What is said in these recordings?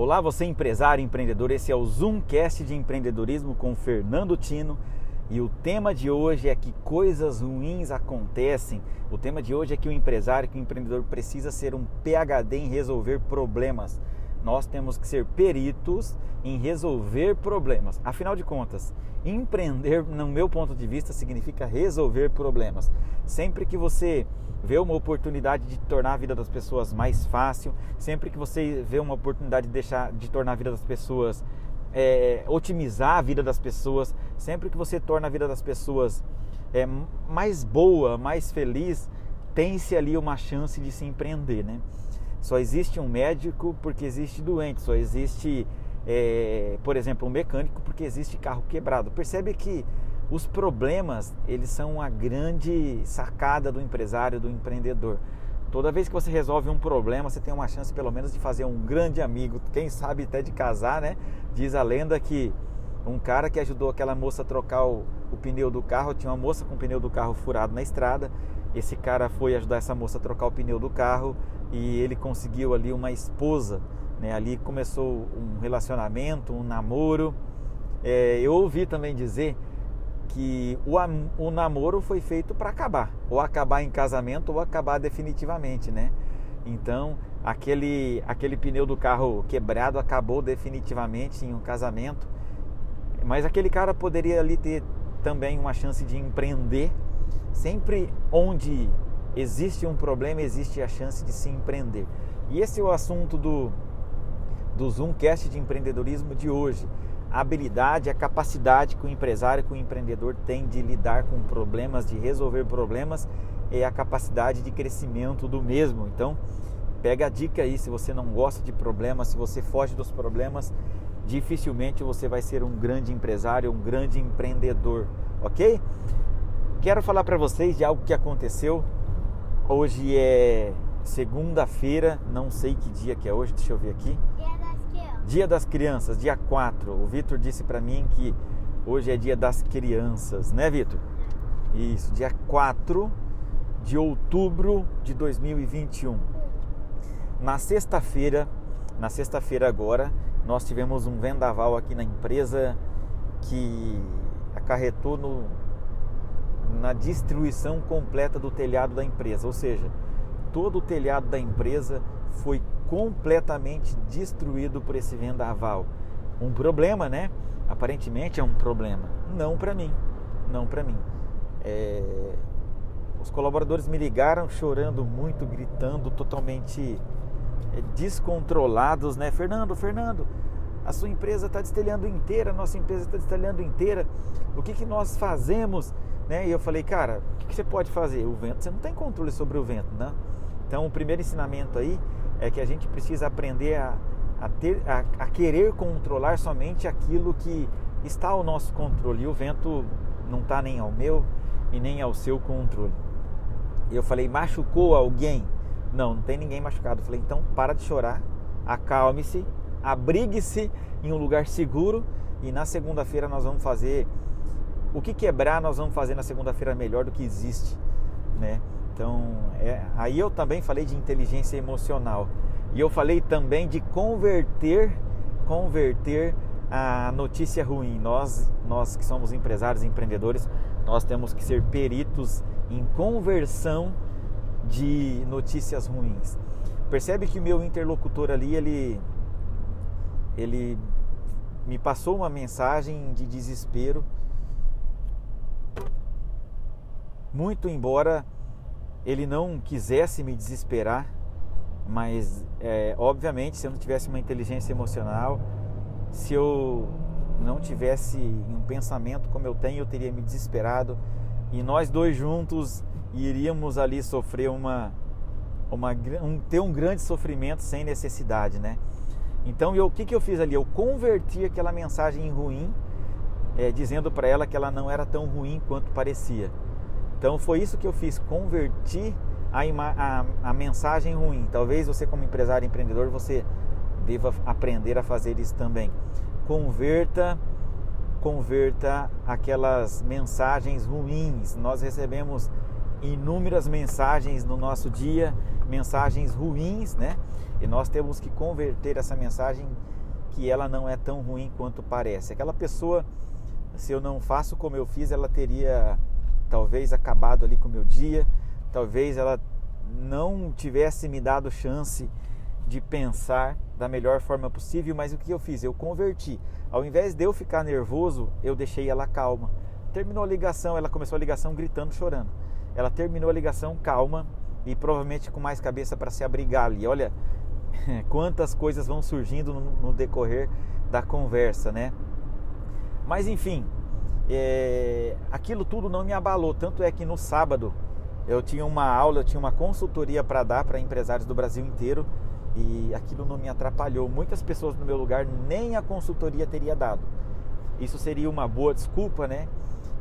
Olá, você empresário, empreendedor. Esse é o Zoomcast de empreendedorismo com Fernando Tino. E o tema de hoje é que coisas ruins acontecem. O tema de hoje é que o empresário, que o empreendedor precisa ser um PhD em resolver problemas. Nós temos que ser peritos em resolver problemas. Afinal de contas, empreender, no meu ponto de vista, significa resolver problemas. Sempre que você vê uma oportunidade de tornar a vida das pessoas mais fácil, sempre que você vê uma oportunidade de deixar de tornar a vida das pessoas é, otimizar a vida das pessoas, sempre que você torna a vida das pessoas é, mais boa, mais feliz, tem-se ali uma chance de se empreender, né? Só existe um médico porque existe doente, só existe, é, por exemplo, um mecânico porque existe carro quebrado. Percebe que os problemas, eles são a grande sacada do empresário, do empreendedor. Toda vez que você resolve um problema, você tem uma chance pelo menos de fazer um grande amigo, quem sabe até de casar, né? Diz a lenda que um cara que ajudou aquela moça a trocar o, o pneu do carro, tinha uma moça com o pneu do carro furado na estrada. Esse cara foi ajudar essa moça a trocar o pneu do carro e ele conseguiu ali uma esposa, né? Ali começou um relacionamento, um namoro. É, eu ouvi também dizer que o, o namoro foi feito para acabar, ou acabar em casamento ou acabar definitivamente, né? Então, aquele, aquele pneu do carro quebrado acabou definitivamente em um casamento, mas aquele cara poderia ali ter também uma chance de empreender. Sempre onde existe um problema, existe a chance de se empreender. E esse é o assunto do, do Zoomcast de empreendedorismo de hoje a habilidade, a capacidade que o empresário, que o empreendedor tem de lidar com problemas, de resolver problemas, é a capacidade de crescimento do mesmo. Então, pega a dica aí, se você não gosta de problemas, se você foge dos problemas, dificilmente você vai ser um grande empresário, um grande empreendedor, ok? Quero falar para vocês de algo que aconteceu. Hoje é segunda-feira, não sei que dia que é hoje, deixa eu ver aqui. Dia das Crianças, dia 4. O Vitor disse para mim que hoje é dia das crianças, né, Vitor? Isso, dia 4 de outubro de 2021. Na sexta-feira, na sexta-feira agora, nós tivemos um vendaval aqui na empresa que acarretou no, na destruição completa do telhado da empresa, ou seja, todo o telhado da empresa foi completamente destruído por esse vendaval. Um problema, né? Aparentemente é um problema. Não para mim. Não para mim. É... Os colaboradores me ligaram chorando muito, gritando, totalmente é, descontrolados, né? Fernando, Fernando, a sua empresa está destelhando inteira, a nossa empresa está destelhando inteira. O que, que nós fazemos? Né? E eu falei, cara, o que, você pode fazer? O vento, você não tem controle sobre o vento, né? Então, o primeiro ensinamento aí é que a gente precisa aprender a, a, ter, a, a querer controlar somente aquilo que está ao nosso controle. E o vento não está nem ao meu e nem ao seu controle. E eu falei, machucou alguém? Não, não tem ninguém machucado. Eu falei, então para de chorar, acalme-se, abrigue-se em um lugar seguro e na segunda-feira nós vamos fazer o que quebrar, nós vamos fazer na segunda-feira melhor do que existe, né? Então, é, aí eu também falei de inteligência emocional. E eu falei também de converter, converter a notícia ruim. Nós, nós que somos empresários, empreendedores, nós temos que ser peritos em conversão de notícias ruins. Percebe que o meu interlocutor ali, ele ele me passou uma mensagem de desespero. Muito embora ele não quisesse me desesperar, mas é, obviamente se eu não tivesse uma inteligência emocional, se eu não tivesse um pensamento como eu tenho, eu teria me desesperado e nós dois juntos iríamos ali sofrer uma, uma um, ter um grande sofrimento sem necessidade, né? Então o que, que eu fiz ali? Eu converti aquela mensagem ruim, é, dizendo para ela que ela não era tão ruim quanto parecia. Então foi isso que eu fiz, converti a, a, a mensagem ruim. Talvez você como empresário empreendedor você deva aprender a fazer isso também. Converta converta aquelas mensagens ruins. Nós recebemos inúmeras mensagens no nosso dia, mensagens ruins, né? E nós temos que converter essa mensagem que ela não é tão ruim quanto parece. Aquela pessoa, se eu não faço como eu fiz, ela teria talvez acabado ali com o meu dia, talvez ela não tivesse me dado chance de pensar da melhor forma possível, mas o que eu fiz? Eu converti. Ao invés de eu ficar nervoso, eu deixei ela calma. Terminou a ligação, ela começou a ligação gritando, chorando. Ela terminou a ligação calma e provavelmente com mais cabeça para se abrigar ali. Olha quantas coisas vão surgindo no, no decorrer da conversa, né? Mas enfim, é, aquilo tudo não me abalou. Tanto é que no sábado eu tinha uma aula, eu tinha uma consultoria para dar para empresários do Brasil inteiro e aquilo não me atrapalhou. Muitas pessoas no meu lugar nem a consultoria teria dado. Isso seria uma boa desculpa, né?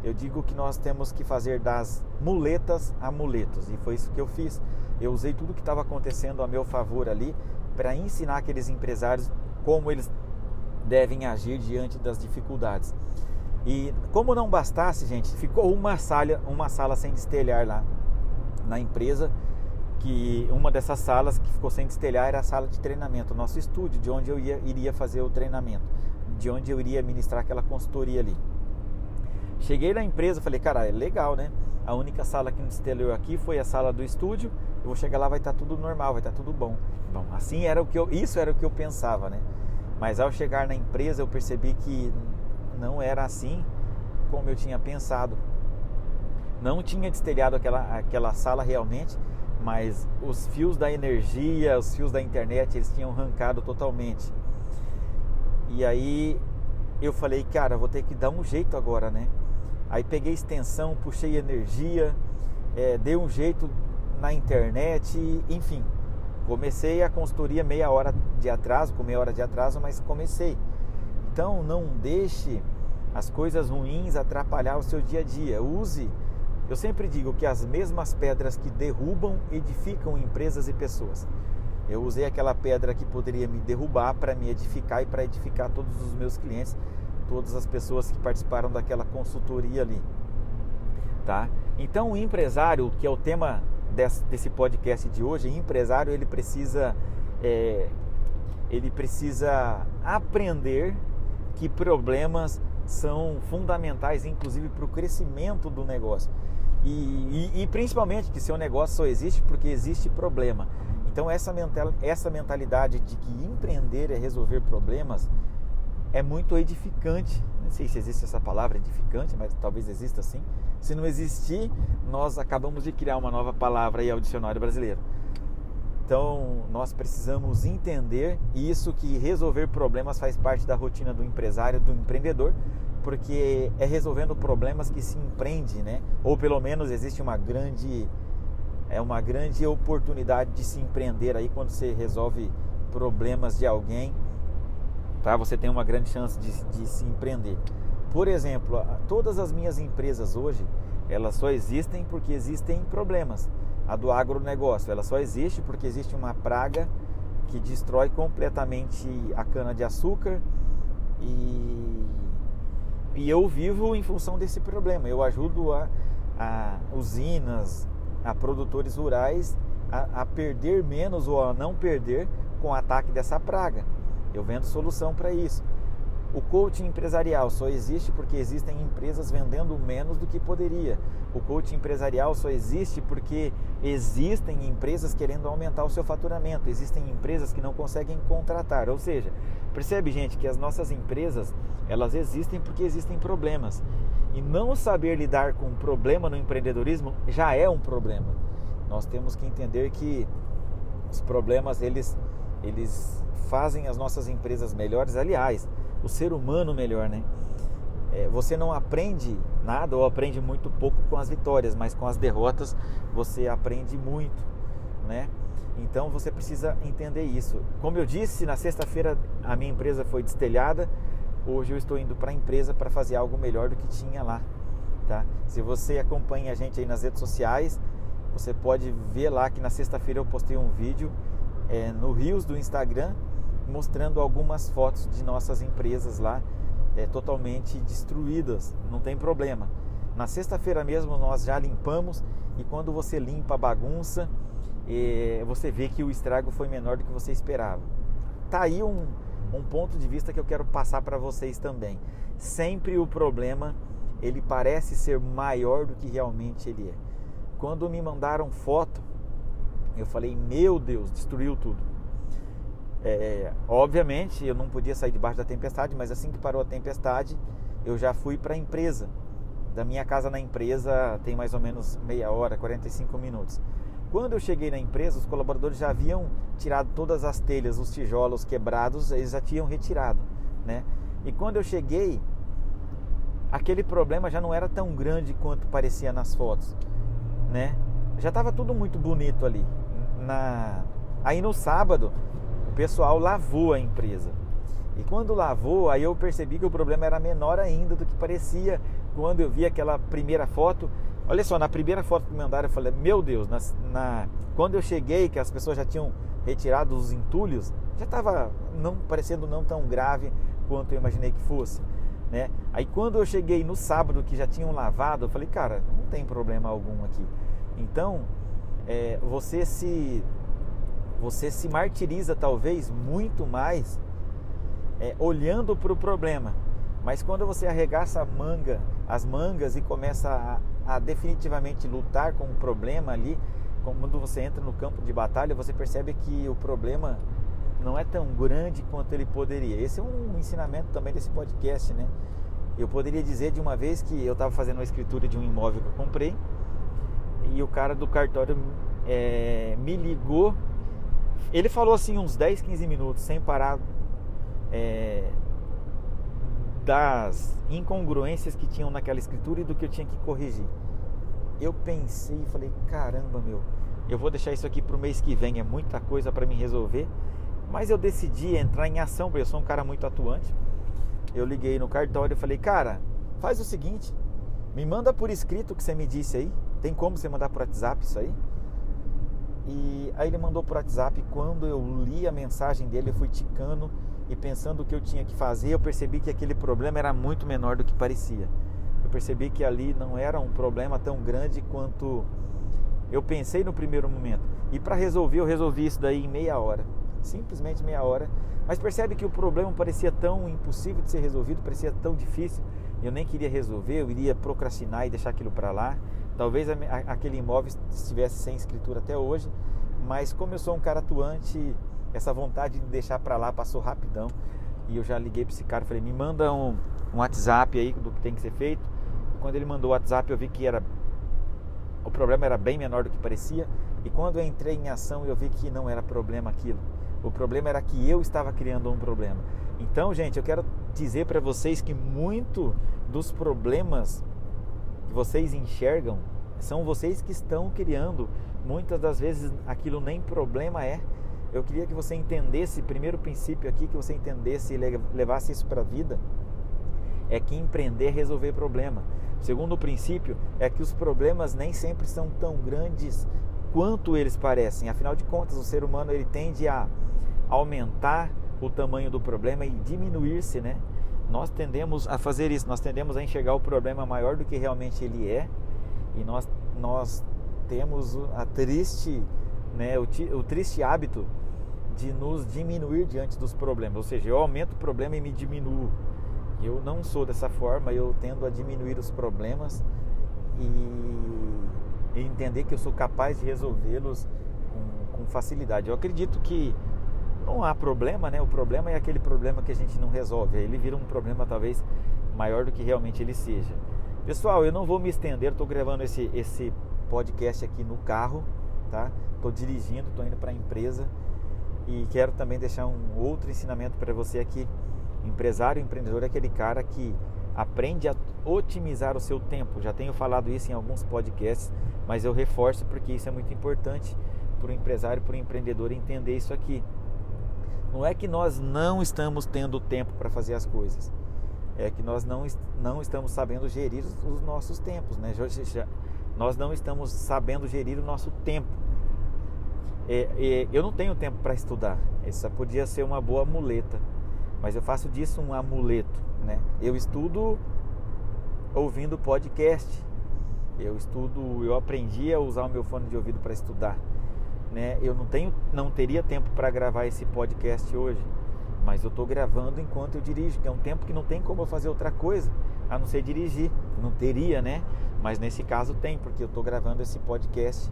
Eu digo que nós temos que fazer das muletas amuletos e foi isso que eu fiz. Eu usei tudo que estava acontecendo a meu favor ali para ensinar aqueles empresários como eles devem agir diante das dificuldades. E como não bastasse, gente, ficou uma sala, uma sala sem destelhar lá na empresa, que uma dessas salas que ficou sem destelhar era a sala de treinamento, o nosso estúdio, de onde eu ia, iria fazer o treinamento, de onde eu iria ministrar aquela consultoria ali. Cheguei na empresa, falei, cara, é legal, né? A única sala que não destelhou aqui foi a sala do estúdio. Eu vou chegar lá, vai estar tá tudo normal, vai estar tá tudo bom. Bom, assim era o que eu, isso era o que eu pensava, né? Mas ao chegar na empresa, eu percebi que não era assim como eu tinha pensado. Não tinha destelhado aquela, aquela sala realmente, mas os fios da energia, os fios da internet, eles tinham arrancado totalmente. E aí eu falei, cara, vou ter que dar um jeito agora, né? Aí peguei extensão, puxei energia, é, dei um jeito na internet, enfim. Comecei a consultoria meia hora de atraso, com meia hora de atraso, mas comecei. Então não deixe as coisas ruins atrapalhar o seu dia a dia. Use, eu sempre digo que as mesmas pedras que derrubam edificam empresas e pessoas. Eu usei aquela pedra que poderia me derrubar para me edificar e para edificar todos os meus clientes, todas as pessoas que participaram daquela consultoria ali. Tá? Então, o empresário, que é o tema desse podcast de hoje, empresário ele precisa é, ele precisa aprender que problemas são fundamentais, inclusive para o crescimento do negócio. E, e, e, principalmente que seu negócio só existe porque existe problema. Então essa, mental, essa mentalidade de que empreender é resolver problemas é muito edificante. Não sei se existe essa palavra edificante, mas talvez exista sim. Se não existir, nós acabamos de criar uma nova palavra aí ao dicionário brasileiro. Então, nós precisamos entender isso que resolver problemas faz parte da rotina do empresário, do empreendedor, porque é resolvendo problemas que se empreende, né? Ou pelo menos existe uma grande é uma grande oportunidade de se empreender aí quando você resolve problemas de alguém, tá? Você tem uma grande chance de, de se empreender. Por exemplo, todas as minhas empresas hoje, elas só existem porque existem problemas a do agronegócio. Ela só existe porque existe uma praga que destrói completamente a cana-de-açúcar e, e eu vivo em função desse problema. Eu ajudo a, a usinas, a produtores rurais a, a perder menos ou a não perder com o ataque dessa praga. Eu vendo solução para isso. O coaching empresarial só existe porque existem empresas vendendo menos do que poderia. O coaching empresarial só existe porque existem empresas querendo aumentar o seu faturamento. Existem empresas que não conseguem contratar. Ou seja, percebe, gente, que as nossas empresas elas existem porque existem problemas. E não saber lidar com um problema no empreendedorismo já é um problema. Nós temos que entender que os problemas eles eles fazem as nossas empresas melhores. Aliás, o ser humano melhor, né? É, você não aprende nada ou aprende muito pouco com as vitórias, mas com as derrotas você aprende muito, né? Então você precisa entender isso. Como eu disse, na sexta-feira a minha empresa foi destelhada. Hoje eu estou indo para a empresa para fazer algo melhor do que tinha lá, tá? Se você acompanha a gente aí nas redes sociais, você pode ver lá que na sexta-feira eu postei um vídeo é, no Rios do Instagram mostrando algumas fotos de nossas empresas lá é, totalmente destruídas, não tem problema. Na sexta-feira mesmo nós já limpamos e quando você limpa a bagunça e você vê que o estrago foi menor do que você esperava. Tá aí um, um ponto de vista que eu quero passar para vocês também. Sempre o problema ele parece ser maior do que realmente ele é. Quando me mandaram foto, eu falei: Meu Deus, destruiu tudo. É, obviamente eu não podia sair debaixo da tempestade, mas assim que parou a tempestade, eu já fui para a empresa. Da minha casa na empresa tem mais ou menos meia hora, 45 minutos. Quando eu cheguei na empresa, os colaboradores já haviam tirado todas as telhas, os tijolos quebrados, eles já tinham retirado, né? E quando eu cheguei, aquele problema já não era tão grande quanto parecia nas fotos, né? Já estava tudo muito bonito ali. Na... Aí no sábado, pessoal lavou a empresa. E quando lavou, aí eu percebi que o problema era menor ainda do que parecia quando eu vi aquela primeira foto. Olha só, na primeira foto que me mandaram, eu falei, meu Deus, na, na, quando eu cheguei, que as pessoas já tinham retirado os entulhos, já estava não parecendo não tão grave quanto eu imaginei que fosse. Né? Aí quando eu cheguei no sábado que já tinham lavado, eu falei, cara, não tem problema algum aqui. Então, é, você se você se martiriza talvez muito mais é, olhando para o problema. Mas quando você arregaça a manga, as mangas e começa a, a definitivamente lutar com o problema ali, quando você entra no campo de batalha, você percebe que o problema não é tão grande quanto ele poderia. Esse é um ensinamento também desse podcast, né? Eu poderia dizer de uma vez que eu estava fazendo uma escritura de um imóvel que eu comprei e o cara do cartório é, me ligou. Ele falou assim uns 10, 15 minutos sem parar é, das incongruências que tinham naquela escritura e do que eu tinha que corrigir. Eu pensei e falei: caramba, meu, eu vou deixar isso aqui para o mês que vem, é muita coisa para me resolver mas eu decidi entrar em ação, porque eu sou um cara muito atuante. Eu liguei no cartório e falei, cara, faz o seguinte, me manda por escrito o que você me disse aí. Tem como você mandar por WhatsApp isso aí? E aí ele mandou por WhatsApp. Quando eu li a mensagem dele, eu fui ticando e pensando o que eu tinha que fazer, eu percebi que aquele problema era muito menor do que parecia. Eu percebi que ali não era um problema tão grande quanto eu pensei no primeiro momento. E para resolver, eu resolvi isso daí em meia hora simplesmente meia hora. Mas percebe que o problema parecia tão impossível de ser resolvido, parecia tão difícil. Eu nem queria resolver, eu iria procrastinar e deixar aquilo para lá. Talvez aquele imóvel estivesse sem escritura até hoje, mas como eu sou um cara atuante, essa vontade de deixar para lá passou rapidão. E eu já liguei para esse cara, falei: "Me manda um, um WhatsApp aí do que tem que ser feito". E quando ele mandou o WhatsApp, eu vi que era o problema era bem menor do que parecia. E quando eu entrei em ação, eu vi que não era problema aquilo. O problema era que eu estava criando um problema. Então, gente, eu quero dizer para vocês que muito dos problemas que vocês enxergam são vocês que estão criando. Muitas das vezes aquilo nem problema é. Eu queria que você entendesse, primeiro princípio aqui, que você entendesse e levasse isso para a vida, é que empreender é resolver problema. Segundo princípio é que os problemas nem sempre são tão grandes quanto eles parecem. Afinal de contas, o ser humano ele tende a aumentar o tamanho do problema e diminuir-se, né? Nós tendemos a fazer isso, nós tendemos a enxergar o problema maior do que realmente ele é e nós, nós temos a triste, né, o, o triste hábito de nos diminuir diante dos problemas, ou seja, eu aumento o problema e me diminuo. Eu não sou dessa forma, eu tendo a diminuir os problemas e, e entender que eu sou capaz de resolvê-los com, com facilidade. Eu acredito que não há problema, né? O problema é aquele problema que a gente não resolve. Aí ele vira um problema talvez maior do que realmente ele seja. Pessoal, eu não vou me estender, estou gravando esse, esse podcast aqui no carro, tá? Estou dirigindo, estou indo para a empresa e quero também deixar um outro ensinamento para você aqui. Empresário, empreendedor é aquele cara que aprende a otimizar o seu tempo. Já tenho falado isso em alguns podcasts, mas eu reforço porque isso é muito importante para o empresário, para o empreendedor entender isso aqui. Não é que nós não estamos tendo tempo para fazer as coisas. É que nós não, não estamos sabendo gerir os, os nossos tempos. Né? Nós não estamos sabendo gerir o nosso tempo. É, é, eu não tenho tempo para estudar. Essa podia ser uma boa muleta. Mas eu faço disso um amuleto. Né? Eu estudo ouvindo podcast. Eu estudo, eu aprendi a usar o meu fone de ouvido para estudar. Né, eu não tenho, não teria tempo para gravar esse podcast hoje, mas eu estou gravando enquanto eu dirijo, que é um tempo que não tem como eu fazer outra coisa a não ser dirigir. Não teria, né? Mas nesse caso tem, porque eu estou gravando esse podcast.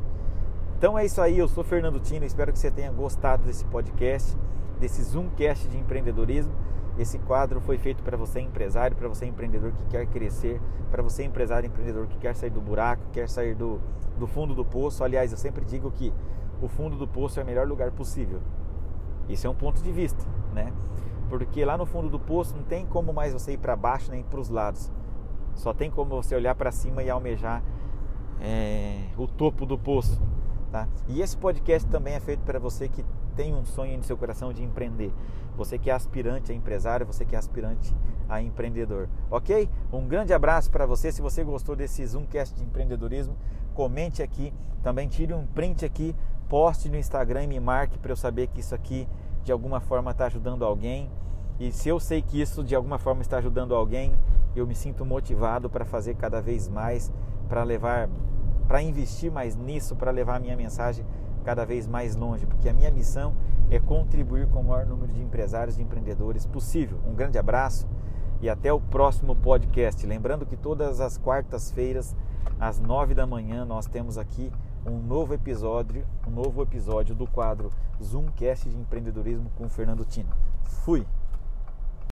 Então é isso aí, eu sou Fernando Tino, espero que você tenha gostado desse podcast, desse Zoomcast de empreendedorismo. Esse quadro foi feito para você empresário, para você empreendedor que quer crescer, para você empresário empreendedor que quer sair do buraco, quer sair do, do fundo do poço. Aliás, eu sempre digo que o fundo do poço é o melhor lugar possível. Isso é um ponto de vista, né? Porque lá no fundo do poço não tem como mais você ir para baixo nem para os lados. Só tem como você olhar para cima e almejar é, o topo do poço. Tá? E esse podcast também é feito para você que tem um sonho no seu coração de empreender. Você que é aspirante a empresário, você que é aspirante a empreendedor. Ok? Um grande abraço para você. Se você gostou desse Zoomcast de empreendedorismo, comente aqui. Também tire um print aqui, poste no Instagram e me marque para eu saber que isso aqui de alguma forma está ajudando alguém. E se eu sei que isso de alguma forma está ajudando alguém, eu me sinto motivado para fazer cada vez mais, para levar, para investir mais nisso, para levar a minha mensagem cada vez mais longe, porque a minha missão é contribuir com o maior número de empresários e empreendedores possível. Um grande abraço e até o próximo podcast. Lembrando que todas as quartas-feiras, às nove da manhã, nós temos aqui um novo episódio, um novo episódio do quadro Zoomcast de empreendedorismo com Fernando Tino. Fui.